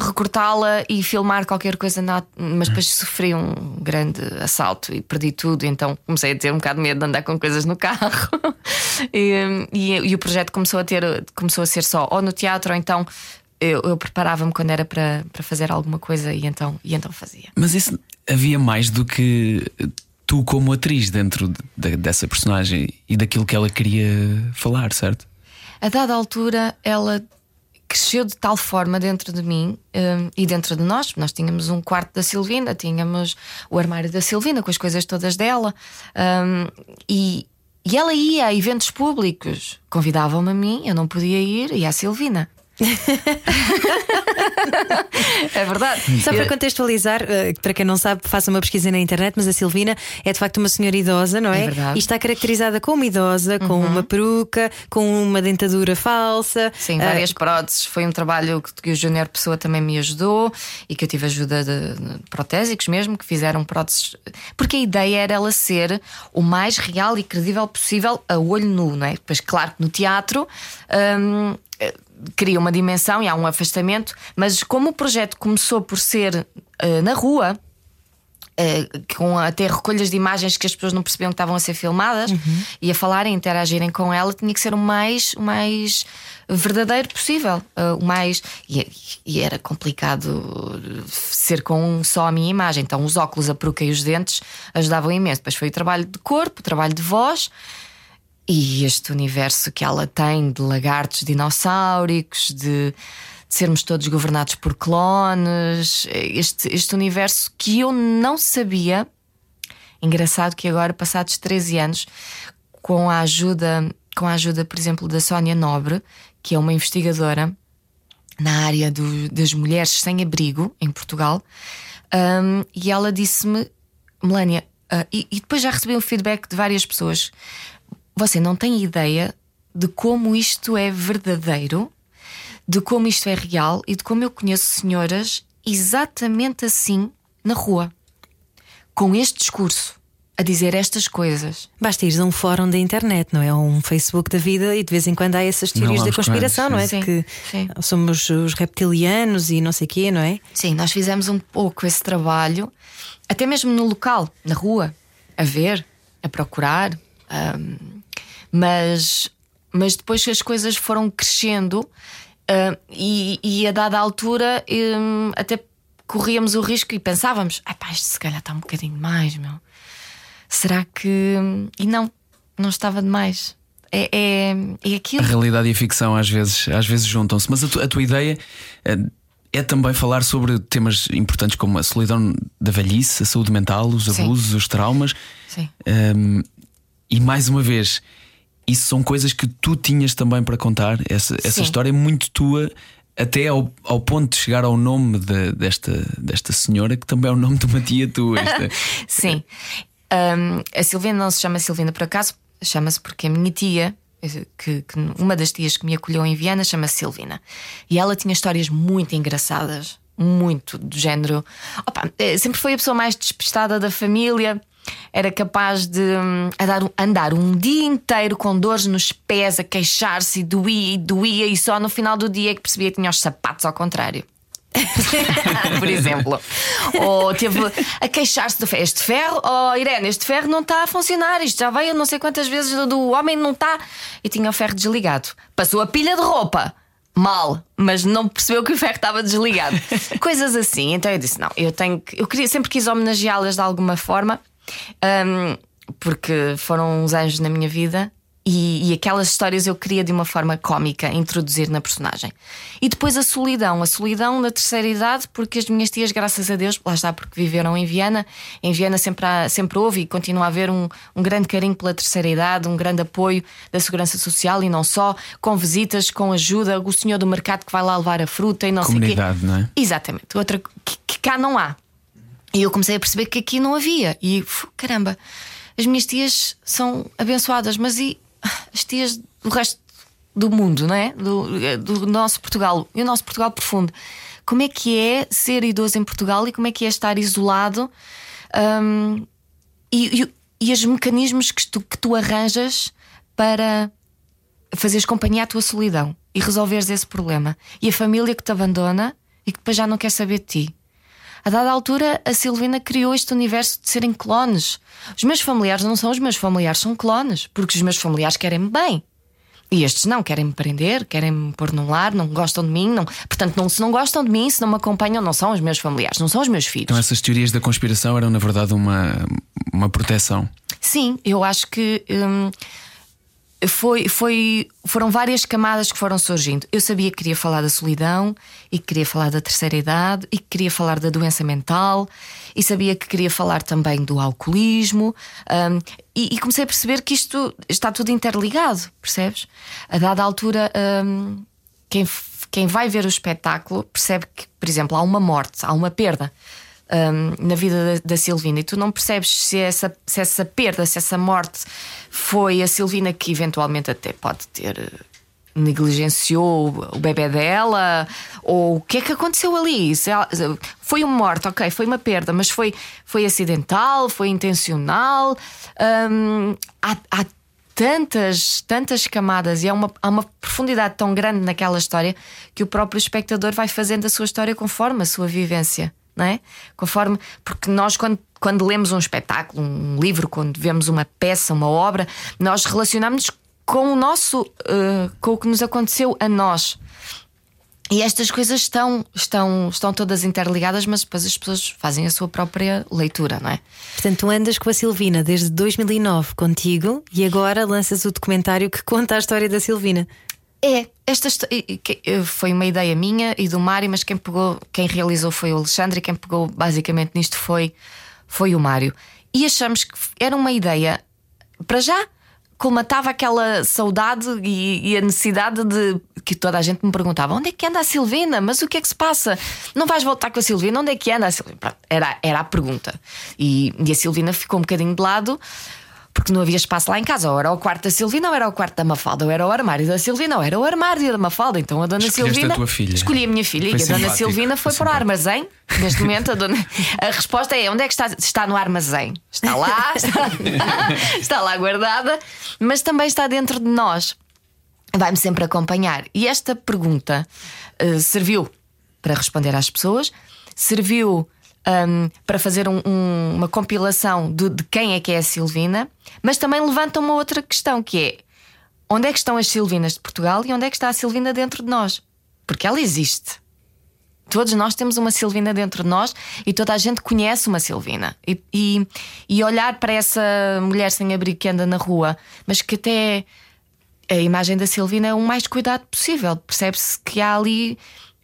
S4: recortá-la e filmar qualquer coisa, na... mas depois sofri um grande assalto e perdi tudo, então comecei a ter um bocado de medo de andar com coisas no carro. (laughs) e, e, e o projeto começou a ter, começou a ser só ou no teatro, ou então. Eu, eu preparava-me quando era para, para fazer alguma coisa e então, e então fazia.
S1: Mas isso havia mais do que tu como atriz dentro de- dessa personagem e daquilo que ela queria falar, certo?
S4: A dada altura, ela cresceu de tal forma dentro de mim hum, e dentro de nós. Nós tínhamos um quarto da Silvina, tínhamos o armário da Silvina com as coisas todas dela. hum, e, e ela ia a eventos públicos, convidavam-me a mim, eu não podia ir, e à Silvina. É verdade.
S2: Só para
S4: Eu-
S2: contextualizar, eh, para quem não sabe, faça uma pesquisa na internet, mas a Silvina é de facto uma senhora idosa, não é?
S4: É verdade. Uhum.
S2: E está caracterizada como idosa, com uma peruca, com uma dentadura falsa.
S4: Sim,
S2: Ah,
S4: várias próteses. Foi um trabalho que, que o Júnior Pessoa também me ajudou e que eu tive ajuda de, de protésicos mesmo, que fizeram próteses. Porque a ideia era ela ser o mais real e credível possível a olho nu, não é? Pois, claro que no teatro. hum, eh, Cria uma dimensão e há um afastamento, mas como o projeto começou por ser eh, na rua, eh, com até recolhas de imagens que as pessoas não percebiam que estavam a ser filmadas e a falarem, interagirem com ela, tinha que ser o mais, o mais verdadeiro possível. eh, o mais e, e era complicado ser com só a minha imagem. Então os óculos, a peruca e os dentes ajudavam imenso. Depois foi o trabalho de corpo, o trabalho de voz. E este universo que ela tem de lagartos dinossáuricos, de, de sermos todos governados por clones, este, este universo que eu não sabia. Engraçado que agora, passados 13 anos, com a ajuda, com a ajuda, por exemplo, da Sónia Nobre, que é uma investigadora na área do- das mulheres sem abrigo em Portugal, hum, e ela disse-me, Melania, ah, e, e depois já recebi um feedback de várias pessoas. Você não tem ideia de como isto é verdadeiro, de como isto é real e de como eu conheço senhoras exatamente assim na rua, com este discurso, a dizer estas coisas.
S2: Basta ir a um fórum da internet, não é? Ou um Facebook da vida e de vez em quando há essas teorias da conspiração, não é?
S4: sim.
S2: Que
S4: Sim.
S2: somos os reptilianos e não sei o quê, não é?
S4: Sim, nós fizemos um pouco esse trabalho, até mesmo no local, na rua, a ver, a procurar. ahm, mas, mas depois que as coisas foram crescendo ah, e, e a dada altura hum, até corríamos o risco e pensávamos: ah, pá, isto se calhar está um bocadinho demais, meu. Será que. E não, não estava demais. É, é, é
S1: A
S4: aquilo.
S1: realidade e a ficção às vezes, às vezes juntam-se, mas a, tu- a tua ideia eh, é também falar sobre temas importantes como a solidão da velhice, a saúde mental, os
S4: Sim.
S1: abusos, os traumas.
S4: Sim.
S1: Um, e mais uma vez, isso são coisas que tu tinhas também para contar. Essa, essa história é muito tua, até ao, ao ponto de chegar ao nome de- desta, desta senhora, que também é o nome de uma tia tua. Esta- (laughs)
S4: Sim. Um, a Silvina não se chama Silvina por acaso, chama-se porque a minha tia, que, que uma das tias que me acolheu em Viana, chama-se Silvina. E ela tinha histórias muito engraçadas, muito do género. Opa, eh, sempre foi a pessoa mais despistada da família. Era capaz de hum, andar, um- andar um dia inteiro com dores nos pés, a queixar-se e doía e doía, e só no final do dia é que percebia que tinha os sapatos ao contrário. (laughs) por exemplo. Ou teve a queixar-se do ferro. Este ferro, oh Irene, este ferro não está a funcionar. Isto já veio não sei quantas vezes do, do homem, não está. E tinha o ferro desligado. Passou a pilha de roupa. Mal, mas não percebeu que o ferro estava desligado. (laughs) Coisas assim. Então eu disse: não, eu tenho que. Eu queria, sempre quis homenageá-las de alguma forma, hum, porque foram uns anjos na minha vida. E, e aquelas histórias eu queria de uma forma cómica introduzir na personagem. E depois a solidão, a solidão da terceira idade, porque as minhas tias, graças a Deus, lá está, porque viveram em Viana. Em Viana sempre, há, sempre houve e continua a haver um, um grande carinho pela terceira idade, um grande apoio da Segurança Social e não só, com visitas, com ajuda, o senhor do mercado que vai lá levar a fruta e não
S1: Comunidade,
S4: sei o quê.
S1: não é?
S4: Exatamente, outra que, que cá não há. E eu comecei a perceber que aqui não havia. E caramba, as minhas tias são abençoadas, mas e (laughs) as tias do resto do mundo, não é? Do, do nosso Portugal, e o nosso Portugal profundo. Como é que é ser idoso em Portugal e como é que é estar isolado? Hum, e, e, e os mecanismos que tu, que tu arranjas para fazeres companhia à tua solidão e resolveres esse problema. E a família que te abandona e que depois já não quer saber de ti. A dada altura, a Silvina criou este universo de serem clones. Os meus familiares não são os meus familiares, são clones, porque os meus familiares querem-me bem. E estes não, querem-me prender, querem-me pôr num lar, não gostam de mim, não, portanto, não, se não gostam de mim, se não me acompanham, não são os meus familiares, não são os meus filhos.
S1: Então essas teorias da conspiração eram na verdade uma, uma proteção.
S4: Sim, eu acho que hum, foi, foi, foram várias camadas que foram surgindo. Eu sabia que queria falar da solidão e que queria falar da terceira idade e que queria falar da doença mental e sabia que queria falar também do alcoolismo hum, e, e comecei a perceber que isto está tudo interligado, percebes? A dada altura, hum, quem, quem vai ver o espetáculo percebe que, por exemplo, há uma morte, há uma perda. Hum, na vida da, da Silvina, e tu não percebes se essa, se essa perda, se essa morte foi a Silvina que eventualmente até pode ter eh, negligenciou o bebê dela, ou o que é que aconteceu ali? Foi uma morte, ok, foi uma perda, mas foi, foi acidental, foi intencional. Há, há tantas, tantas camadas e há uma, há uma profundidade tão grande naquela história que o próprio espectador vai fazendo a sua história conforme a sua vivência, não é? Conforme, porque nós, quando, quando lemos um espetáculo, um livro, quando vemos uma peça, uma obra, nós relacionamos-nos com o nosso, eh, com o que nos aconteceu a nós. E estas coisas estão, estão, estão todas interligadas, mas depois as pessoas fazem a sua própria leitura, não é?
S2: Portanto, tu andas com a Silvina desde 2009 contigo e agora lanças o documentário que conta a história da Silvina.
S4: É, esta eh, foi uma ideia minha e do Mário, mas quem pegou, quem realizou foi o Alexandre e quem pegou basicamente nisto foi, foi o Mário. E achamos que era uma ideia, para já, colmatava aquela saudade e, e a necessidade de que toda a gente me perguntava: onde é que anda a Silvina? Mas o que é que se passa? Não vais voltar com a Silvina? Onde é que anda a Silvina? Era, era a pergunta. E, e a Silvina ficou um bocadinho de lado porque não havia espaço lá em casa. Ou era o quarto da Silvina, ou era o quarto da Mafalda, ou era o armário da Silvina, ou era o armário da Mafalda. Então a dona
S1: Escolheste
S4: Silvina.
S1: a tua filha.
S4: Escolhi a minha filha
S1: Foi
S4: e a dona Silvina foi
S1: foi
S4: para o armazém. Neste momento, a, dona... (laughs) a resposta é: onde é que está? Está no armazém. Está lá, (laughs) está, está lá guardada, mas também está dentro de nós. Vai-me sempre acompanhar. E esta pergunta eh, serviu para responder às pessoas, serviu hum, para fazer um- um- uma compilação de, de quem é que é a Silvina, mas também levanta uma outra questão que é onde é que estão as Silvinas de Portugal e onde é que está a Silvina dentro de nós? Porque ela existe. Todos nós temos uma Silvina dentro de nós e toda a gente conhece uma Silvina. E, e, e olhar para essa mulher sem abrigo que anda na rua, mas que até a imagem da Silvina é o mais cuidado possível. Percebe-se que há ali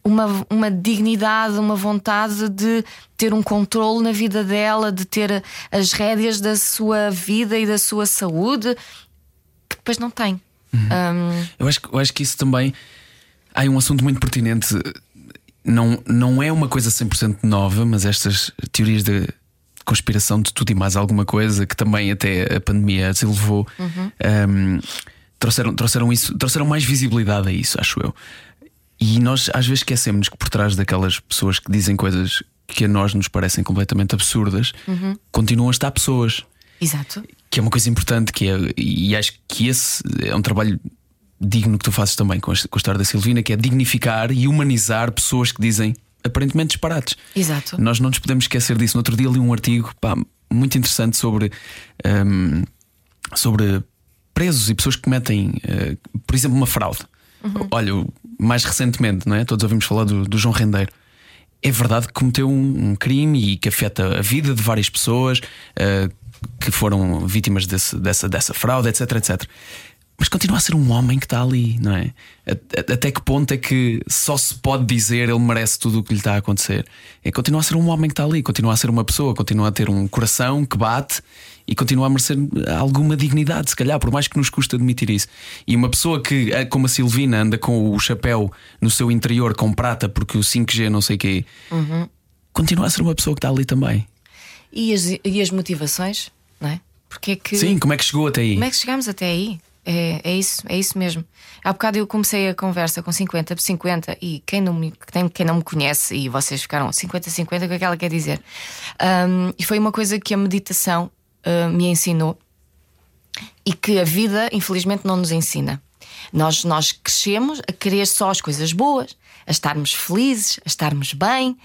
S4: uma, uma dignidade, uma vontade de ter um controle na vida dela, de ter as rédeas da sua vida e da sua saúde, que depois não tem. Hum,
S1: Eu acho, que- eu acho que isso também. Há um assunto muito pertinente. Não, não é uma coisa 100% nova, mas estas teorias de conspiração de tudo e mais alguma coisa que também até a pandemia se levou. um, trouxeram, trouxeram isso, trouxeram mais visibilidade a isso, acho eu. E nós às vezes esquecemos que por trás daquelas pessoas que dizem coisas que a nós nos parecem completamente absurdas, continuam a estar pessoas
S4: exato.
S1: que é uma coisa importante que é, e acho que esse é um trabalho digno que tu fazes também com a, com a história da Silvina, que é dignificar e humanizar pessoas que dizem aparentemente disparates.
S4: Exato.
S1: Nós não nos podemos esquecer disso. No outro dia li um artigo pá, muito interessante sobre, hum, sobre presos e pessoas que cometem, eh, por exemplo, uma fraude. Olha, o- mais recentemente, não é? Todos ouvimos falar do, do João Rendeiro. É verdade que cometeu um, um crime e que afeta a vida de várias pessoas eh, que foram vítimas desse- dessa, dessa fraude, etc, etc. Mas continua a ser um homem que está ali, não é? Até que ponto é que só se pode dizer ele merece tudo o que lhe está a acontecer? É continua a ser um homem que está ali, continua a ser uma pessoa, continua a ter um coração que bate e continua a merecer alguma dignidade, se calhar, por mais que nos custe admitir isso. E uma pessoa que, eh, como a Silvina, anda com o chapéu no seu interior com prata porque o 5G não sei o quê, continua a ser uma pessoa que está ali também.
S4: E as, e as motivações, não é? Porque é que.
S1: Sim, como é que chegou até aí?
S4: Como é que chegamos até aí? É, é isso, é isso mesmo. Há bocado eu comecei a conversa com 50 por 50 e quem não me, quem, não me conhece e vocês ficaram 50-50, o que é que ela quer dizer? Ahm, e foi uma coisa que a meditação ah, me ensinou e que a vida, infelizmente, não nos ensina. Nós, nós crescemos a querer só as coisas boas, a estarmos felizes, a estarmos bem.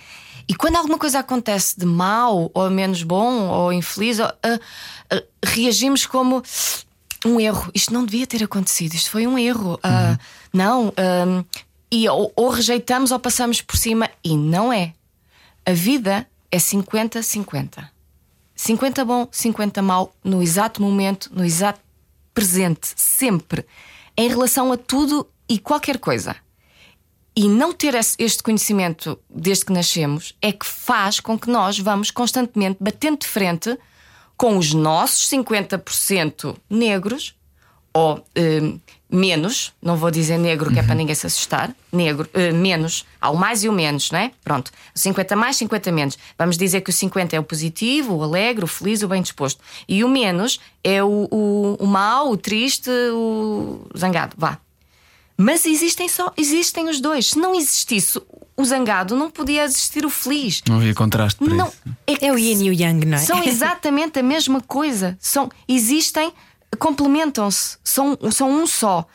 S4: E quando alguma coisa acontece de mal, ou menos bom, ou infeliz, ou, ah, ah, reagimos como um erro. Isto não devia ter acontecido, isto foi um erro. Ah, não. ah, e ou, ou rejeitamos ou passamos por cima. E não é. A vida é 50-50. 50 bom, 50 mau, no exato momento, no exato presente, sempre, em relação a tudo e qualquer coisa. E não ter este conhecimento desde que nascemos é que faz com que nós vamos constantemente batendo de frente com os nossos 50% negros ou eh, menos, não vou dizer negro que é para ninguém se assustar, negro, eh, menos, há o mais e o menos, não é? Pronto, 50 mais, 50 menos. Vamos dizer que o 50 é o positivo, o alegre, o feliz, o bem disposto. E o menos é o, o, o mau, o triste, o zangado. Vá. Mas existem só, existem os dois. Se não existisse o zangado, não podia existir o feliz.
S1: Não havia contraste para
S4: Não,
S1: isso.
S4: que
S2: É o yin e o yang, não é?
S4: são (laughs) exatamente a mesma coisa. São, existem, complementam-se, são, são um só.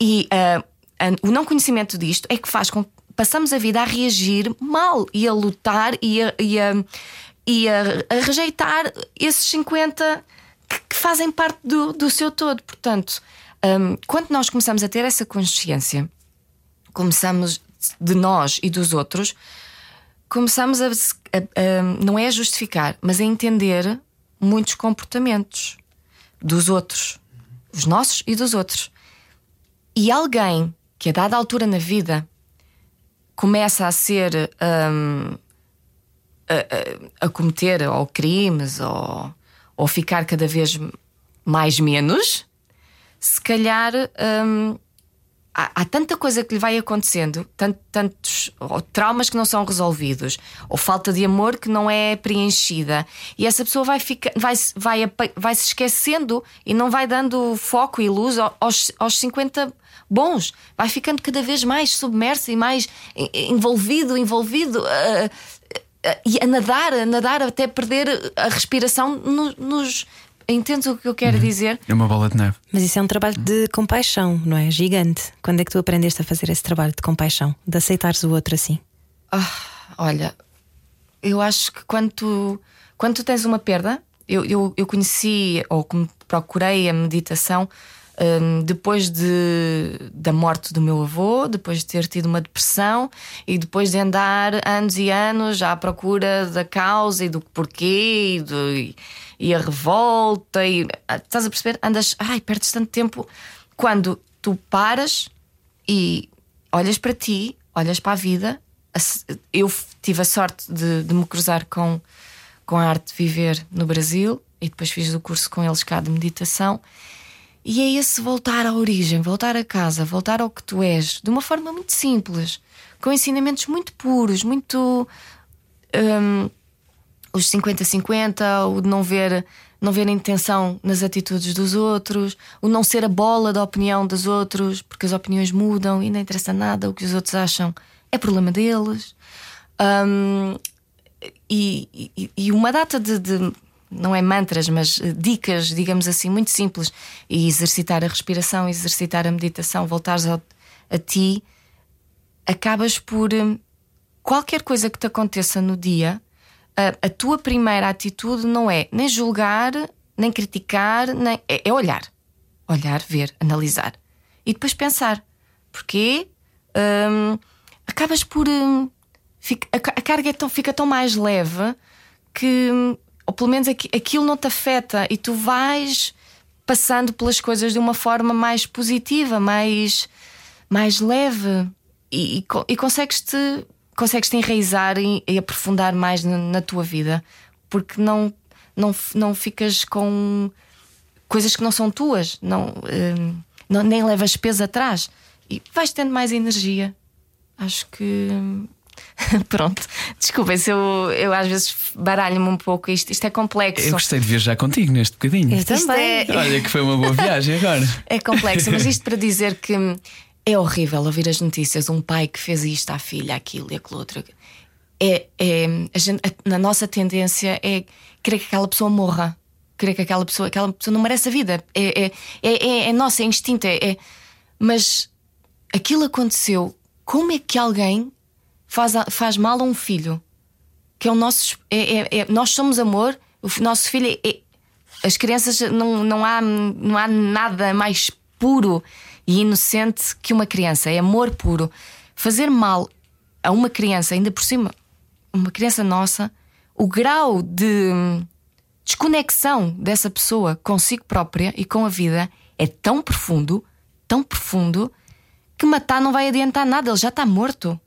S4: E ah, ah, o não conhecimento disto é que faz com que passamos a vida a reagir mal e a lutar e a, e a, e a, a rejeitar esses 50 que, que fazem parte do, do seu todo. Portanto, hum, quando nós começamos a ter essa consciência, começamos de nós e dos outros, começamos a, a- a- não é a justificar, mas a entender muitos comportamentos dos outros, os nossos e dos outros. E alguém que a dada altura na vida começa a ser hum, a, a- a cometer ou crimes ou, ou ficar cada vez mais menos, se calhar hum, há, há tanta coisa que lhe vai acontecendo, tant- tantos traumas que não são resolvidos, ou falta de amor que não é preenchida, e essa pessoa vai, ficar, vai, vai, vai se esquecendo e não vai dando foco e luz ao- aos, aos 50 bons, vai ficando cada vez mais submerso e mais en- envolvido, envolvido. ah, ah, e a nadar, a nadar até perder a respiração no- nos. Entendes o que eu quero dizer?
S1: É uma bola de neve.
S2: Mas isso é um trabalho de compaixão, não é? Gigante. Quando é que tu aprendeste a fazer esse trabalho de compaixão? De aceitares o outro assim?
S4: Ah, olha, eu acho que quando tu, quando tu tens uma perda, eu, eu, eu conheci ou como procurei a meditação hum, depois de, da morte do meu avô, depois de ter tido uma depressão e depois de andar anos e anos à procura da causa e do porquê e, do, e, e a revolta. E, estás a perceber? Andas, ai, perdes tanto tempo quando tu paras e olhas para ti, olhas para a vida. Eu tive a sorte de, de me cruzar com, com a arte de viver no Brasil e depois fiz o curso com eles cá de meditação. E é esse voltar à origem, voltar a casa, voltar ao que tu és, de uma forma muito simples, com ensinamentos muito puros, muito. hum, os 50-50, o de não ver, não ver intenção nas atitudes dos outros, o não ser a bola da opinião dos outros, porque as opiniões mudam e não interessa nada, o que os outros acham é problema deles. Hum, e, e- e uma data de, de- não é mantras, mas eh, dicas, digamos assim, muito simples. E exercitar a respiração, exercitar a meditação, voltares ao- a ti, acabas por hum, qualquer coisa que te aconteça no dia, a, a tua primeira atitude não é nem julgar, nem criticar, nem, é, é olhar. Olhar, ver, analisar. E depois pensar. Porquê? Hum, acabas por. hum, fica- a, a carga é tão- fica tão mais leve que, hum, ou pelo menos aqui- aquilo não te afeta e tu vais passando pelas coisas de uma forma mais positiva, mais, mais leve e, e, e consegues-te consegues -te enraizar e, e aprofundar mais na, na tua vida porque não, não, não ficas com coisas que não são tuas, não, hum, não- nem levas peso atrás e vais tendo mais energia. Acho que. (laughs) Pronto, desculpem se eu, eu às vezes baralho-me um pouco. Isto, isto é complexo.
S1: Eu gostei de viajar contigo neste bocadinho.
S2: Eu
S4: Isto
S2: também.
S4: é-
S1: Olha que foi uma boa viagem agora. (laughs)
S4: É complexo, mas isto para dizer que é horrível ouvir as notícias, um pai que fez isto à filha, aquilo e aquilo outro. É, é, a gente- a- na nossa tendência é querer que aquela pessoa morra, querer que aquela pessoa, aquela pessoa não merece a vida. É, é, é, é, é nossa, é instinto. É, é- mas aquilo aconteceu. Como é que alguém faz, faz mal a um filho? Que é o nosso. é- é- é- nós somos amor, o nosso filho é- é, as crianças não, não, há, não há nada mais puro e inocente que uma criança, é amor puro. Fazer mal a uma criança, ainda por cima, uma criança nossa, o grau de desconexão dessa pessoa consigo própria e com a vida é tão profundo, tão profundo, que matar não vai adiantar nada, ele já está morto.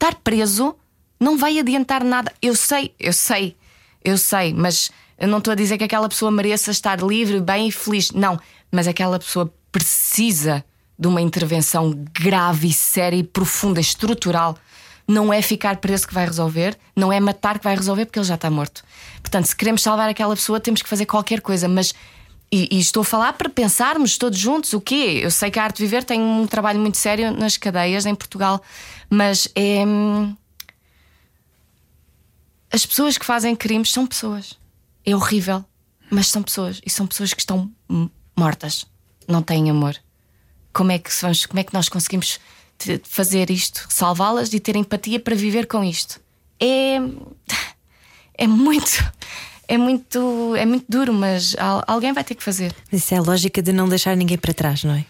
S4: Estar preso não vai adiantar nada. Eu sei, eu sei, eu sei, mas eu não estou a dizer que aquela pessoa mereça estar livre, bem e feliz. Não, mas aquela pessoa precisa de uma intervenção grave séria e profunda, estrutural. Não é ficar preso que vai resolver, não é matar que vai resolver porque ele já está morto. Portanto, se queremos salvar aquela pessoa, temos que fazer qualquer coisa, mas. E, e estou a falar para pensarmos todos juntos o quê? Eu sei que a Arte Viver tem um trabalho muito sério nas cadeias em Portugal, mas é. As pessoas que fazem crimes são pessoas. É horrível, mas são pessoas. E são pessoas que estão mortas. Não têm amor. Como é que, como é que nós conseguimos fazer isto? Salvá-las e ter empatia para viver com isto? É. É muito. É muito, é muito duro, mas al- alguém vai ter que fazer.
S2: Isso é a lógica de não deixar ninguém para trás, não é?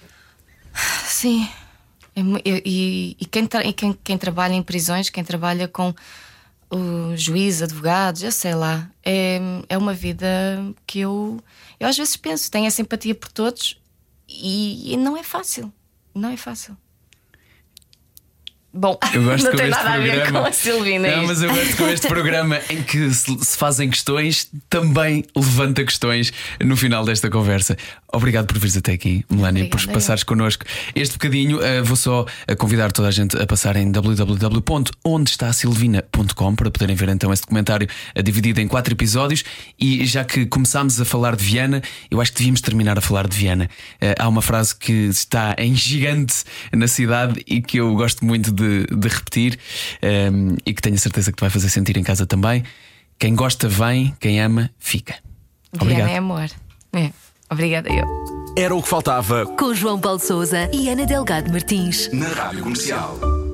S4: Sim. É e e- e quem, tra- e quem, quem trabalha em prisões, quem trabalha com o juiz, advogados, eu sei lá, é, é uma vida que eu, eu às vezes penso, tenho essa empatia por todos e, e não é fácil. Não é fácil. Bom, (laughs)
S1: Eu gosto
S4: não tem
S1: este
S4: nada a ver
S1: programa.
S4: com a Silvina.
S1: Não,
S4: isto.
S1: mas eu gosto com este programa (laughs) em que se, fazem questões, também levanta questões no final desta conversa. Obrigado por vires até aqui, Melania, por
S4: Obrigada,
S1: passares connosco este bocadinho. eh, vou só eh, convidar toda a gente a passar em www.ondestasilvina.com para poderem ver então esse documentário eh, dividido em quatro episódios. E já que começámos a falar de Viana, eu acho que devíamos terminar a falar de Viana. Há uma frase que está em gigante na cidade e que eu gosto muito de, de repetir eh, e que tenho a certeza que te vai fazer sentir em casa também. Quem gosta vem, quem ama fica. Obrigado.
S4: Viana é amor. É. Obrigada, eu.
S3: Era o que faltava
S2: Com João Paulo Souza e Ana Delgado Martins.
S3: na Rádio Comercial.